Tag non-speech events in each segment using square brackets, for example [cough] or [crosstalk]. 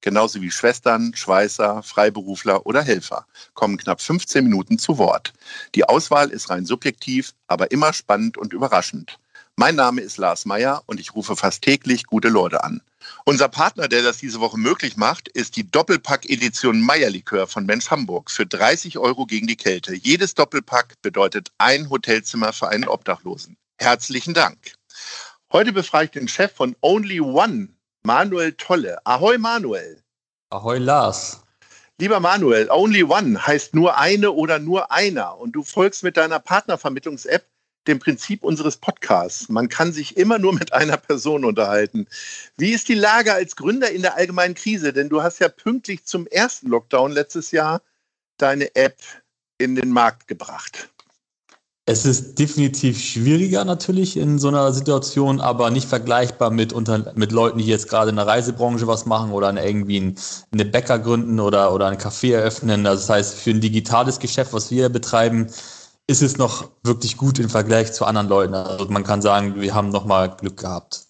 genauso wie Schwestern, Schweißer, Freiberufler oder Helfer, kommen knapp 15 Minuten zu Wort. Die Auswahl ist rein subjektiv, aber immer spannend und überraschend. Mein Name ist Lars Meyer und ich rufe fast täglich gute Leute an. Unser Partner, der das diese Woche möglich macht, ist die Doppelpack-Edition Meierlikör von Mensch Hamburg für 30 Euro gegen die Kälte. Jedes Doppelpack bedeutet ein Hotelzimmer für einen Obdachlosen. Herzlichen Dank. Heute befrage ich den Chef von Only One, Manuel Tolle. Ahoi Manuel. Ahoi Lars. Lieber Manuel, Only One heißt nur eine oder nur einer und du folgst mit deiner Partnervermittlungs-App dem Prinzip unseres Podcasts. Man kann sich immer nur mit einer Person unterhalten. Wie ist die Lage als Gründer in der allgemeinen Krise? Denn du hast ja pünktlich zum ersten Lockdown letztes Jahr deine App in den Markt gebracht. Es ist definitiv schwieriger natürlich in so einer Situation, aber nicht vergleichbar mit, unter, mit Leuten, die jetzt gerade in der Reisebranche was machen oder irgendwie ein, eine Bäcker gründen oder, oder ein Café eröffnen. Also das heißt, für ein digitales Geschäft, was wir betreiben, ist es noch wirklich gut im Vergleich zu anderen Leuten. Also man kann sagen, wir haben nochmal Glück gehabt.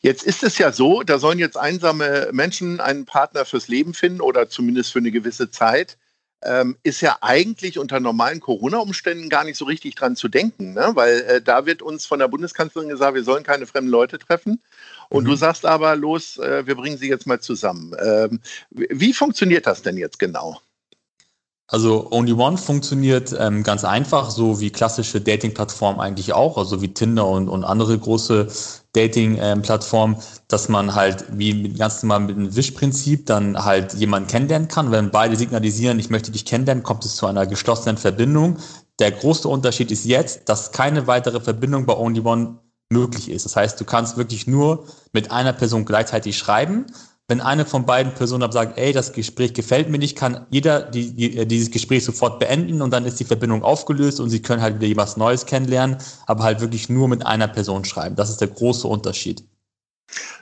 Jetzt ist es ja so, da sollen jetzt einsame Menschen einen Partner fürs Leben finden oder zumindest für eine gewisse Zeit ähm, ist ja eigentlich unter normalen Corona-Umständen gar nicht so richtig dran zu denken, ne? weil äh, da wird uns von der Bundeskanzlerin gesagt, wir sollen keine fremden Leute treffen. Und mhm. du sagst aber, los, äh, wir bringen sie jetzt mal zusammen. Ähm, wie funktioniert das denn jetzt genau? Also Only One funktioniert ähm, ganz einfach, so wie klassische Dating-Plattformen eigentlich auch, also wie Tinder und, und andere große Dating-Plattformen, dass man halt wie ganz normal mit dem Wischprinzip dann halt jemanden kennenlernen kann. Wenn beide signalisieren, ich möchte dich kennenlernen, kommt es zu einer geschlossenen Verbindung. Der große Unterschied ist jetzt, dass keine weitere Verbindung bei Only One möglich ist. Das heißt, du kannst wirklich nur mit einer Person gleichzeitig schreiben wenn eine von beiden Personen sagt, ey, das Gespräch gefällt mir nicht, kann jeder die, die, äh, dieses Gespräch sofort beenden und dann ist die Verbindung aufgelöst und sie können halt wieder was Neues kennenlernen, aber halt wirklich nur mit einer Person schreiben. Das ist der große Unterschied.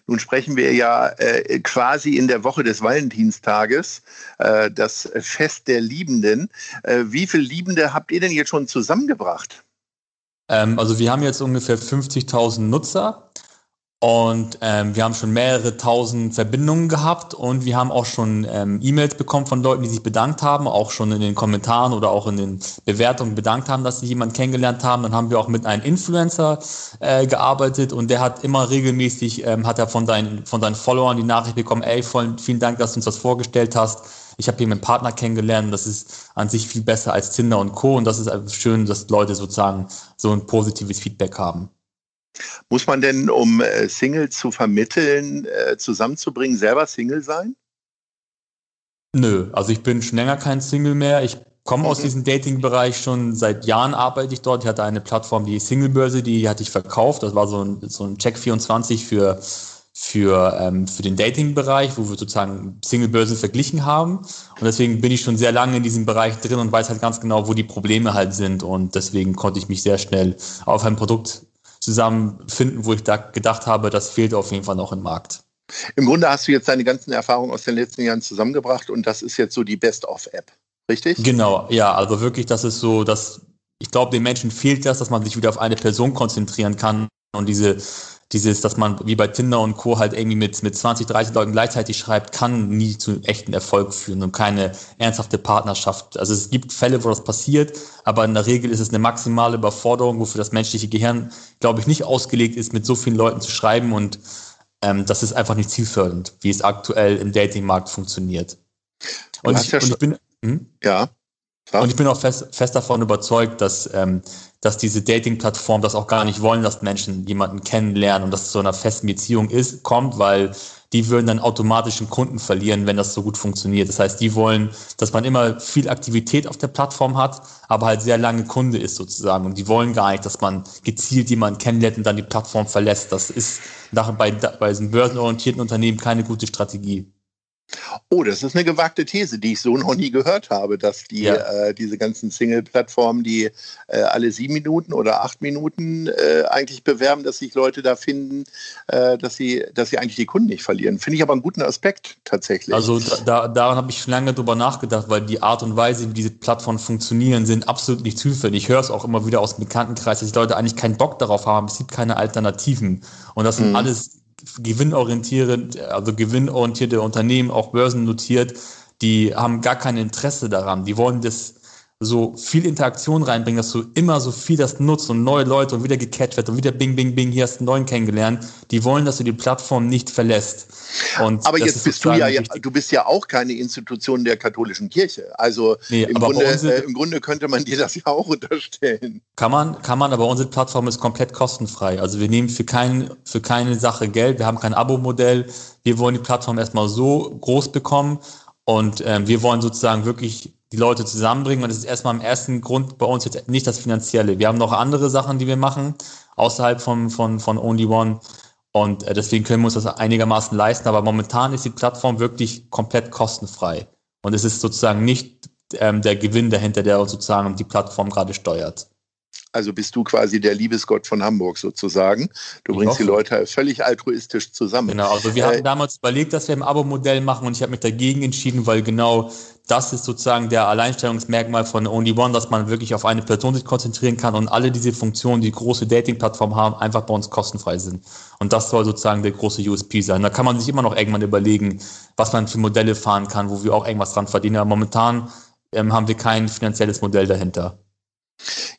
Nun sprechen wir ja äh, quasi in der Woche des Valentinstages, äh, das Fest der Liebenden. Äh, wie viele Liebende habt ihr denn jetzt schon zusammengebracht? Ähm, also wir haben jetzt ungefähr 50.000 Nutzer und ähm, wir haben schon mehrere tausend Verbindungen gehabt und wir haben auch schon ähm, E-Mails bekommen von Leuten, die sich bedankt haben, auch schon in den Kommentaren oder auch in den Bewertungen bedankt haben, dass sie jemanden kennengelernt haben. Dann haben wir auch mit einem Influencer äh, gearbeitet und der hat immer regelmäßig, ähm, hat er von deinen, von deinen Followern die Nachricht bekommen, ey, voll, vielen Dank, dass du uns das vorgestellt hast. Ich habe hier meinen Partner kennengelernt, das ist an sich viel besser als Tinder und Co. Und das ist schön, dass Leute sozusagen so ein positives Feedback haben. Muss man denn, um äh, Single zu vermitteln, äh, zusammenzubringen, selber Single sein? Nö, also ich bin schon länger kein Single mehr. Ich komme aus mhm. diesem Dating-Bereich schon seit Jahren arbeite ich dort. Ich hatte eine Plattform, die Singlebörse, die hatte ich verkauft. Das war so ein, so ein Check 24 für, für, ähm, für den Dating-Bereich, wo wir sozusagen Singlebörsen verglichen haben. Und deswegen bin ich schon sehr lange in diesem Bereich drin und weiß halt ganz genau, wo die Probleme halt sind. Und deswegen konnte ich mich sehr schnell auf ein Produkt zusammenfinden, wo ich da gedacht habe, das fehlt auf jeden Fall noch im Markt. Im Grunde hast du jetzt deine ganzen Erfahrungen aus den letzten Jahren zusammengebracht und das ist jetzt so die Best-of-App, richtig? Genau, ja, also wirklich, das ist so, dass ich glaube, den Menschen fehlt das, dass man sich wieder auf eine Person konzentrieren kann und diese dieses, dass man wie bei Tinder und Co. halt irgendwie mit, mit 20, 30 Leuten gleichzeitig schreibt, kann nie zu echten Erfolg führen und keine ernsthafte Partnerschaft. Also es gibt Fälle, wo das passiert, aber in der Regel ist es eine maximale Überforderung, wofür das menschliche Gehirn, glaube ich, nicht ausgelegt ist, mit so vielen Leuten zu schreiben und ähm, das ist einfach nicht zielfördernd, wie es aktuell im Datingmarkt funktioniert. Und ich, ja und ich, bin, hm? ja. Und ich bin auch fest, fest davon überzeugt, dass, ähm, dass diese Dating-Plattformen das auch gar nicht wollen, dass Menschen jemanden kennenlernen und dass es zu einer festen Beziehung ist, kommt, weil die würden dann automatisch einen Kunden verlieren, wenn das so gut funktioniert. Das heißt, die wollen, dass man immer viel Aktivität auf der Plattform hat, aber halt sehr lange Kunde ist sozusagen. Und die wollen gar nicht, dass man gezielt jemanden kennenlernt und dann die Plattform verlässt. Das ist nach, bei, bei diesen börsenorientierten Unternehmen keine gute Strategie. Oh, das ist eine gewagte These, die ich so noch nie gehört habe, dass die ja. äh, diese ganzen Single-Plattformen, die äh, alle sieben Minuten oder acht Minuten äh, eigentlich bewerben, dass sich Leute da finden, äh, dass sie, dass sie eigentlich die Kunden nicht verlieren. Finde ich aber einen guten Aspekt tatsächlich. Also da, daran habe ich schon lange drüber nachgedacht, weil die Art und Weise, wie diese Plattformen funktionieren, sind absolut nicht zufällig. Ich höre es auch immer wieder aus dem Bekanntenkreis, dass die Leute eigentlich keinen Bock darauf haben. Es gibt keine Alternativen. Und das sind mhm. alles gewinnorientierend, also gewinnorientierte Unternehmen, auch börsennotiert, die haben gar kein Interesse daran. Die wollen das so viel Interaktion reinbringen, dass du immer so viel das nutzt und neue Leute und wieder gecatcht wird und wieder bing, bing, bing, hier hast du einen neuen kennengelernt. Die wollen, dass du die Plattform nicht verlässt. Und Aber jetzt bist du ja, wichtig. du bist ja auch keine Institution der katholischen Kirche. Also nee, im, Grunde, äh, im Grunde könnte man dir das ja auch [laughs] unterstellen. Kann man, kann man, aber unsere Plattform ist komplett kostenfrei. Also wir nehmen für, kein, für keine Sache Geld, wir haben kein Abo-Modell. Wir wollen die Plattform erstmal so groß bekommen und ähm, wir wollen sozusagen wirklich die Leute zusammenbringen. Und das ist erstmal im ersten Grund bei uns jetzt nicht das Finanzielle. Wir haben noch andere Sachen, die wir machen, außerhalb von, von, von Only One. Und äh, deswegen können wir uns das einigermaßen leisten. Aber momentan ist die Plattform wirklich komplett kostenfrei. Und es ist sozusagen nicht ähm, der Gewinn dahinter, der sozusagen die Plattform gerade steuert. Also bist du quasi der Liebesgott von Hamburg sozusagen. Du bringst die Leute völlig altruistisch zusammen. Genau, also wir äh, haben damals überlegt, dass wir ein Abo-Modell machen und ich habe mich dagegen entschieden, weil genau das ist sozusagen der Alleinstellungsmerkmal von Only One, dass man wirklich auf eine Person sich konzentrieren kann und alle diese Funktionen, die große Dating-Plattformen haben, einfach bei uns kostenfrei sind. Und das soll sozusagen der große USP sein. Da kann man sich immer noch irgendwann überlegen, was man für Modelle fahren kann, wo wir auch irgendwas dran verdienen. Aber momentan ähm, haben wir kein finanzielles Modell dahinter.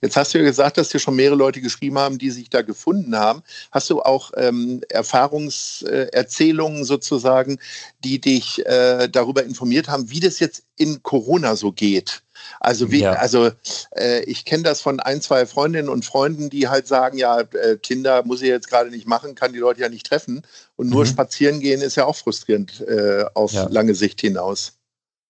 Jetzt hast du ja gesagt, dass dir schon mehrere Leute geschrieben haben, die sich da gefunden haben. Hast du auch ähm, Erfahrungserzählungen sozusagen, die dich äh, darüber informiert haben, wie das jetzt in Corona so geht? Also wie, ja. also äh, ich kenne das von ein, zwei Freundinnen und Freunden, die halt sagen, ja, äh, Kinder muss ich jetzt gerade nicht machen, kann die Leute ja nicht treffen. Und nur mhm. spazieren gehen ist ja auch frustrierend äh, auf ja. lange Sicht hinaus.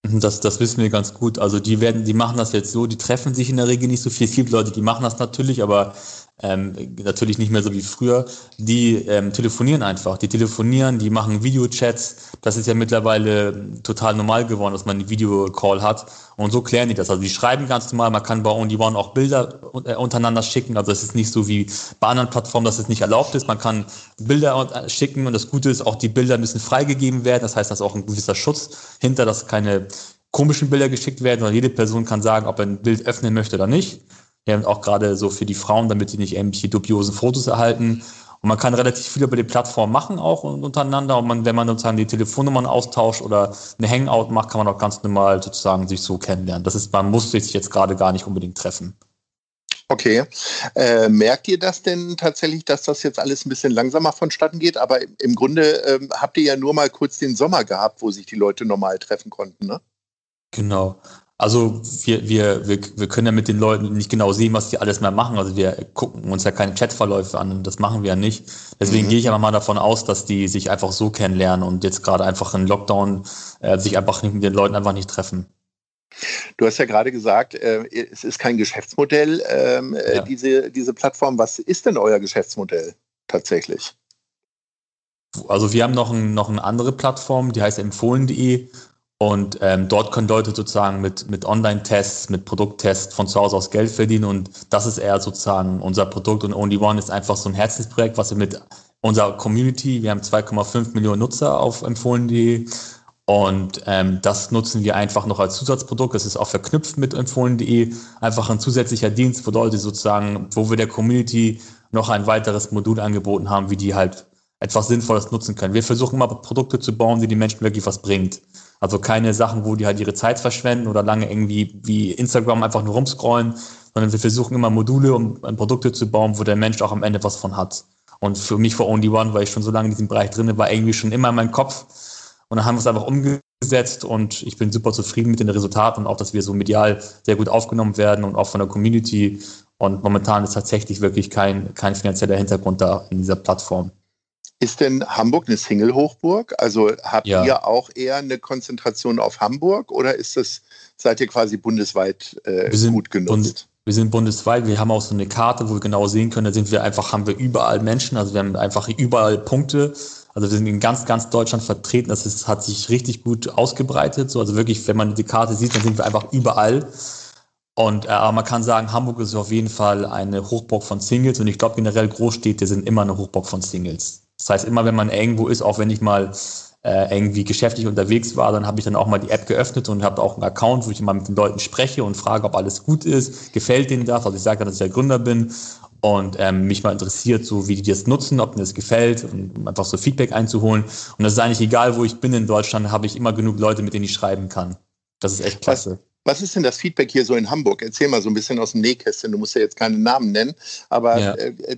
Das, das wissen wir ganz gut. Also die werden, die machen das jetzt so, die treffen sich in der Regel nicht so viel. Es gibt Leute, die machen das natürlich, aber ähm, natürlich nicht mehr so wie früher. Die ähm, telefonieren einfach. Die telefonieren, die machen Videochats. Das ist ja mittlerweile total normal geworden, dass man einen Videocall hat. Und so klären die das. Also die schreiben ganz normal. Man kann bei Only One auch Bilder äh, untereinander schicken. Also es ist nicht so wie bei anderen Plattformen, dass es nicht erlaubt ist. Man kann Bilder äh, schicken. Und das Gute ist, auch die Bilder müssen freigegeben werden. Das heißt, dass auch ein gewisser Schutz hinter, dass keine komischen Bilder geschickt werden, sondern jede Person kann sagen, ob er ein Bild öffnen möchte oder nicht. Ja, auch gerade so für die Frauen, damit sie nicht irgendwelche dubiosen Fotos erhalten. Und man kann relativ viel über die Plattform machen, auch untereinander. Und man, wenn man sozusagen die Telefonnummern austauscht oder eine Hangout macht, kann man auch ganz normal sozusagen sich so kennenlernen. Das ist, man muss sich jetzt gerade gar nicht unbedingt treffen. Okay. Äh, merkt ihr das denn tatsächlich, dass das jetzt alles ein bisschen langsamer vonstatten geht? Aber im Grunde ähm, habt ihr ja nur mal kurz den Sommer gehabt, wo sich die Leute normal treffen konnten, ne? Genau. Also wir, wir, wir, wir können ja mit den Leuten nicht genau sehen, was die alles mehr machen. Also wir gucken uns ja keine Chatverläufe an das machen wir ja nicht. Deswegen mhm. gehe ich aber mal davon aus, dass die sich einfach so kennenlernen und jetzt gerade einfach in Lockdown äh, sich einfach nicht mit den Leuten einfach nicht treffen. Du hast ja gerade gesagt, äh, es ist kein Geschäftsmodell, ähm, äh, ja. diese, diese Plattform. Was ist denn euer Geschäftsmodell tatsächlich? Also wir haben noch, ein, noch eine andere Plattform, die heißt empfohlen.de und ähm, dort können Leute sozusagen mit, mit Online-Tests, mit Produkttests von zu Hause aus Geld verdienen. Und das ist eher sozusagen unser Produkt. Und Only One ist einfach so ein Herzensprojekt, was wir mit unserer Community, wir haben 2,5 Millionen Nutzer auf empfohlen.de. Und ähm, das nutzen wir einfach noch als Zusatzprodukt. Das ist auch verknüpft mit empfohlen.de. Einfach ein zusätzlicher Dienst, wo Leute sozusagen, wo wir der Community noch ein weiteres Modul angeboten haben, wie die halt etwas Sinnvolles nutzen können. Wir versuchen immer Produkte zu bauen, die den Menschen wirklich was bringt. Also keine Sachen, wo die halt ihre Zeit verschwenden oder lange irgendwie wie Instagram einfach nur rumscrollen, sondern wir versuchen immer Module, um Produkte zu bauen, wo der Mensch auch am Ende was von hat. Und für mich vor Only One, weil ich schon so lange in diesem Bereich drin war, irgendwie schon immer in meinem Kopf. Und dann haben wir es einfach umgesetzt und ich bin super zufrieden mit den Resultaten und auch, dass wir so medial sehr gut aufgenommen werden und auch von der Community. Und momentan ist tatsächlich wirklich kein, kein finanzieller Hintergrund da in dieser Plattform. Ist denn Hamburg eine Single-Hochburg? Also habt ja. ihr auch eher eine Konzentration auf Hamburg oder ist das, seid ihr quasi bundesweit äh, gut genutzt? Wir sind bundesweit, wir haben auch so eine Karte, wo wir genau sehen können, da sind wir einfach, haben wir überall Menschen, also wir haben einfach überall Punkte Also wir sind in ganz, ganz Deutschland vertreten. Das ist, hat sich richtig gut ausgebreitet. So, also wirklich, wenn man die Karte sieht, dann sind wir einfach überall. Und äh, aber man kann sagen, Hamburg ist auf jeden Fall eine Hochburg von Singles und ich glaube generell Großstädte sind immer eine Hochburg von Singles. Das heißt, immer wenn man irgendwo ist, auch wenn ich mal äh, irgendwie geschäftlich unterwegs war, dann habe ich dann auch mal die App geöffnet und habe auch einen Account, wo ich mal mit den Leuten spreche und frage, ob alles gut ist, gefällt denen das. Also ich sage, dass ich der Gründer bin und ähm, mich mal interessiert, so wie die das nutzen, ob mir das gefällt und einfach so Feedback einzuholen. Und das ist eigentlich egal, wo ich bin in Deutschland, habe ich immer genug Leute, mit denen ich schreiben kann. Das ist echt klasse. Was ist denn das Feedback hier so in Hamburg? Erzähl mal so ein bisschen aus dem Nähkästchen. Du musst ja jetzt keine Namen nennen, aber ja. äh, äh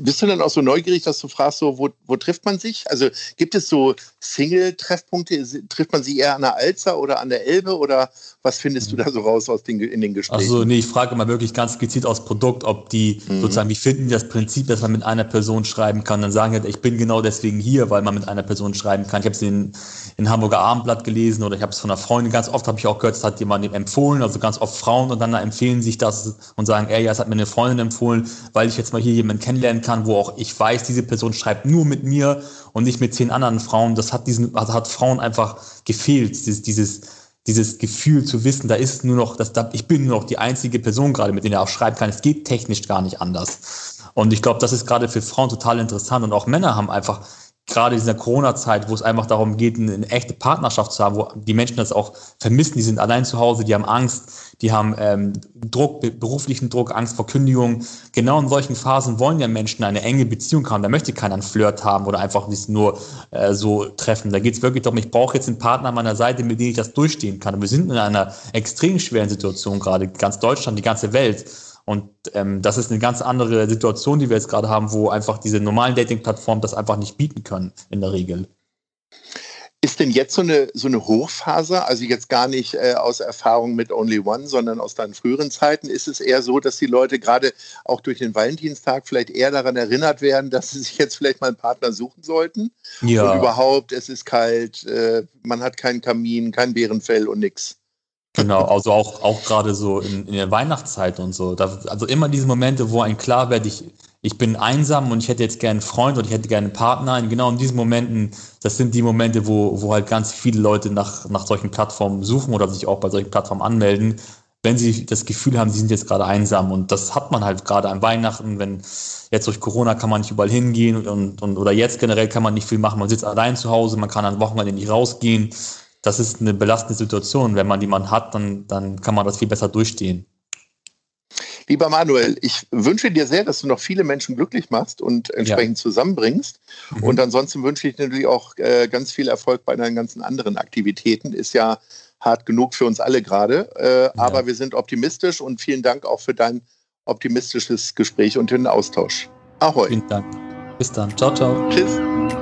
bist du dann auch so neugierig, dass du fragst, so, wo, wo trifft man sich? Also gibt es so Single-Treffpunkte? Trifft man sie eher an der Alzer oder an der Elbe oder was findest du mhm. da so raus aus den, in den Gesprächen? Also nee, ich frage mal wirklich ganz gezielt aus Produkt, ob die mhm. sozusagen, wie finden die das Prinzip, dass man mit einer Person schreiben kann? Dann sagen die, ich bin genau deswegen hier, weil man mit einer Person schreiben kann. Ich habe es in, in Hamburger Abendblatt gelesen oder ich habe es von einer Freundin, ganz oft habe ich auch gehört, das hat jemand empfohlen, also ganz oft Frauen und dann empfehlen sich das und sagen, ey, ja, es hat mir eine Freundin empfohlen, weil ich jetzt mal hier jemanden kennenlernen kann, wo auch ich weiß, diese Person schreibt nur mit mir und nicht mit zehn anderen Frauen. Das hat diesen, also hat Frauen einfach gefehlt, dieses, dieses, dieses Gefühl zu wissen, da ist nur noch, dass da, ich bin nur noch die einzige Person gerade, mit der er auch schreiben kann. Es geht technisch gar nicht anders. Und ich glaube, das ist gerade für Frauen total interessant und auch Männer haben einfach gerade in dieser Corona-Zeit, wo es einfach darum geht, eine, eine, echte Partnerschaft zu haben, wo die Menschen das auch vermissen, die sind allein zu Hause, die haben Angst, die haben ähm, Druck, beruflichen Druck, Angst vor Kündigung. Genau in solchen Phasen wollen ja Menschen eine enge Beziehung haben. Da möchte keiner einen Flirt haben oder einfach nicht nur äh, so treffen. Da geht es wirklich darum, ich brauche jetzt einen Partner an meiner Seite, mit dem ich das durchstehen kann. Und wir sind in einer extrem schweren Situation gerade, ganz Deutschland, die ganze Welt. Und ähm, das ist eine ganz andere Situation, die wir jetzt gerade haben, wo einfach diese normalen Dating-Plattformen das einfach nicht bieten können in der Regel. Ist denn jetzt so eine, so eine Hochphase, also jetzt gar nicht äh, aus Erfahrung mit Only One, sondern aus deinen früheren Zeiten, ist es eher so, dass die Leute gerade auch durch den Valentinstag vielleicht eher daran erinnert werden, dass sie sich jetzt vielleicht mal einen Partner suchen sollten? Ja. Und überhaupt, es ist kalt, äh, man hat keinen Kamin, kein Bärenfell und nichts. Genau, also auch, auch gerade so in, in der Weihnachtszeit und so. Da, also immer diese Momente, wo ein klar wird, ich, ich bin einsam und ich hätte jetzt gerne einen Freund und ich hätte gerne einen Partner. Und genau in diesen Momenten, das sind die Momente, wo, wo halt ganz viele Leute nach, nach solchen Plattformen suchen oder sich auch bei solchen Plattformen anmelden, wenn sie das Gefühl haben, sie sind jetzt gerade einsam. Und das hat man halt gerade an Weihnachten, wenn jetzt durch Corona kann man nicht überall hingehen und, und oder jetzt generell kann man nicht viel machen. Man sitzt allein zu Hause, man kann an Wochenende nicht rausgehen das ist eine belastende Situation. Wenn man jemanden hat, dann, dann kann man das viel besser durchstehen. Lieber Manuel, ich wünsche dir sehr, dass du noch viele Menschen glücklich machst und entsprechend ja. zusammenbringst. Mhm. Und ansonsten wünsche ich dir natürlich auch äh, ganz viel Erfolg bei deinen ganzen anderen Aktivitäten. Ist ja hart genug für uns alle gerade. Äh, ja. Aber wir sind optimistisch und vielen Dank auch für dein optimistisches Gespräch und den Austausch. Ahoi. Vielen Dank. Bis dann. Ciao, ciao. Tschüss.